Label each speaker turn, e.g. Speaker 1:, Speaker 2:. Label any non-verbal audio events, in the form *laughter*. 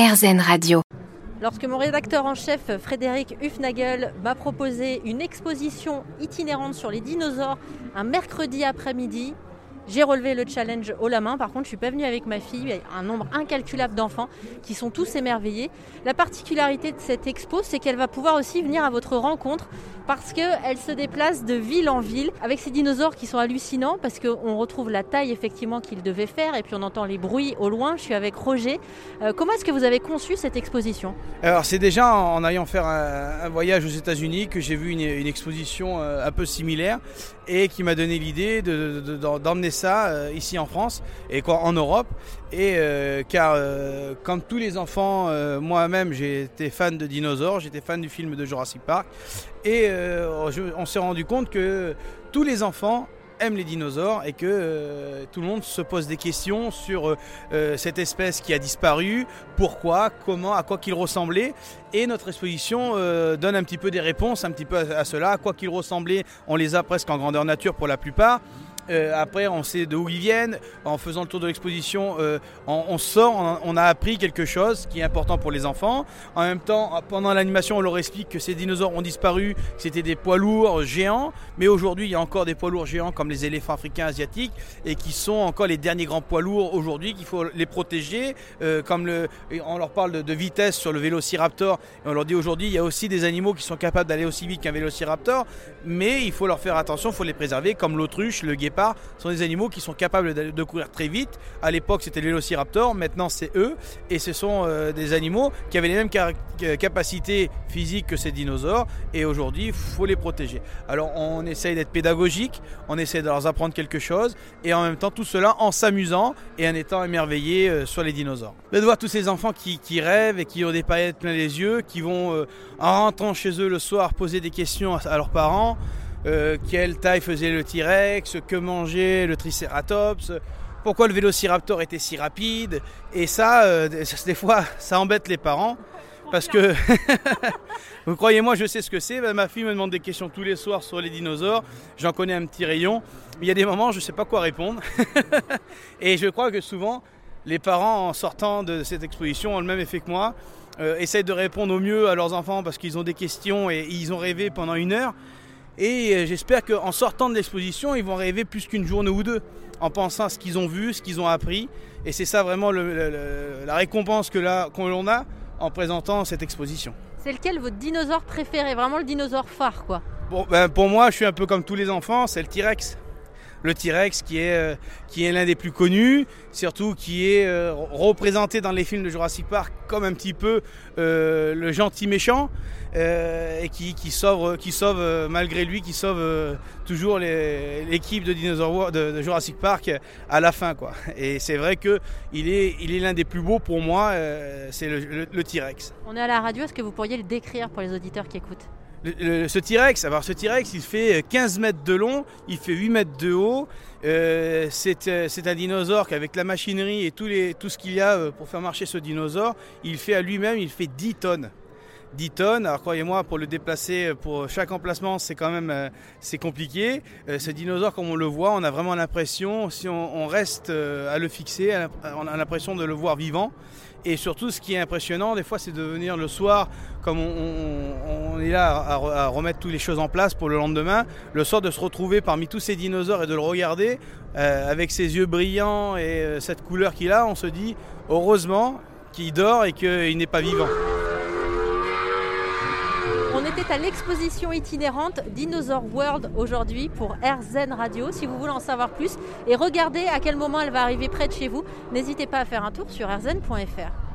Speaker 1: RZN Radio.
Speaker 2: Lorsque mon rédacteur en chef Frédéric Hufnagel m'a proposé une exposition itinérante sur les dinosaures un mercredi après-midi, j'ai relevé le challenge haut la main. Par contre, je suis pas venue avec ma fille. Il y a un nombre incalculable d'enfants qui sont tous émerveillés. La particularité de cette expo, c'est qu'elle va pouvoir aussi venir à votre rencontre parce qu'elle se déplace de ville en ville avec ces dinosaures qui sont hallucinants parce qu'on retrouve la taille effectivement qu'ils devaient faire et puis on entend les bruits au loin. Je suis avec Roger. Euh, comment est-ce que vous avez conçu cette exposition?
Speaker 3: Alors c'est déjà en allant faire un, voyage aux États-Unis que j'ai vu une, exposition euh, un peu similaire et qui m'a donné l'idée d'emmener euh, ici en France et quoi en Europe. Et car comme tous les enfants, moi-même j'étais fan de dinosaures, j'étais fan du film de Jurassic Park et euh, on s'est rendu compte que tous les enfants aiment les dinosaures et que euh, tout le monde se pose des questions sur euh, cette espèce qui a disparu, pourquoi, comment, à quoi qu'il ressemblait. Et notre exposition donne un petit peu des réponses un petit peu à cela. À quoi qu'il ressemblait, on les a presque en grandeur nature pour la plupart. Euh, après, on sait d'où ils viennent. En faisant le tour de l'exposition, euh, on, sort, on, a appris quelque chose qui est important pour les enfants. En même temps, pendant l'animation, on leur explique que ces dinosaures ont disparu, que c'était des poids lourds géants. Mais aujourd'hui, il y a encore des poids lourds géants comme les éléphants africains asiatiques et qui sont encore les derniers grands poids lourds aujourd'hui, qu'il faut les protéger. Euh, comme on leur parle de, vitesse sur le vélociraptor. On leur dit aujourd'hui, il y a aussi des animaux qui sont capables d'aller aussi vite qu'un vélociraptor. Mais il faut leur faire attention, il faut les préserver, comme l'autruche, le guépard sont des animaux qui sont capables de, courir très vite. À l'époque, c'était le vélociraptor, maintenant c'est eux. Et ce sont euh, des animaux qui avaient les mêmes capacités physiques que ces dinosaures. Et aujourd'hui, il faut les protéger. Alors, on essaye d'être pédagogique, on essaie de leur apprendre quelque chose. Et en même temps, tout cela en s'amusant et en étant émerveillé euh, sur les dinosaures. De voir tous ces enfants qui, rêvent et qui ont des paillettes plein les yeux, qui vont, euh, en rentrant chez eux le soir, poser des questions à leurs parents. Euh, quelle taille faisait le T-Rex, que mangeait le Triceratops, pourquoi le Vélociraptor était si rapide. Et ça, euh, des fois, ça embête les parents. Parce que, *laughs* vous croyez-moi, je sais ce que c'est. Ma fille me demande des questions tous les soirs sur les dinosaures. J'en connais un petit rayon. Mais il y a des moments, je ne sais pas quoi répondre. *laughs* et je crois que souvent, les parents, en sortant de cette exposition, ont le même effet que moi. Euh, essayent de répondre au mieux à leurs enfants parce qu'ils ont des questions et ils ont rêvé pendant une heure. Et euh, j'espère qu'en sortant de l'exposition, ils vont rêver plus qu'une journée ou deux, en pensant à ce qu'ils ont vu, ce qu'ils ont appris. Et c'est ça vraiment la récompense que l'on a en présentant cette exposition.
Speaker 2: C'est lequel votre dinosaure préféré? Vraiment le dinosaure phare, quoi
Speaker 3: bon, ben, Pour moi, je suis un peu comme tous les enfants, c'est le T-Rex le T-Rex qui est, euh, qui est l'un des plus connus, surtout qui est euh, représenté dans les films de Jurassic Park comme un petit peu euh, le gentil méchant et qui, sauve, malgré lui, qui sauve toujours l'équipe de, Dinosaur de, de, Jurassic Park à la fin. Quoi. Et c'est vrai qu'il est, il est l'un des plus beaux pour moi, c'est le T-Rex.
Speaker 2: On est à la radio, est-ce que vous pourriez le décrire pour les auditeurs qui écoutent?
Speaker 3: Ce T-Rex, alors ce T-Rex, il fait 15 mètres de long, il fait 8 mètres de haut. Euh, euh, c'est un dinosaure qu'avec la machinerie et tout, ce qu'il y a euh, pour faire marcher ce dinosaure, il fait à lui-même, il fait 10 tonnes. 10 tonnes. Alors croyez-moi, pour le déplacer, pour chaque emplacement, c'est quand même c'est compliqué. ce dinosaure, comme on le voit, on a vraiment l'impression, si on, reste à le fixer, on a l'impression de le voir vivant. Et surtout, ce qui est impressionnant, des fois, c'est de venir le soir, comme on, est là à, remettre toutes les choses en place pour le lendemain, le soir de se retrouver parmi tous ces dinosaures et de le regarder euh, avec ses yeux brillants et euh, cette couleur qu'il a, on se dit heureusement qu'il dort et qu'il n'est pas vivant.
Speaker 2: Était à l'exposition itinérante Dinosaur World aujourd'hui pour RZN Radio. Si vous voulez en savoir plus et regarder à quel moment elle va arriver près de chez vous, n'hésitez pas à faire un tour sur rzn.fr.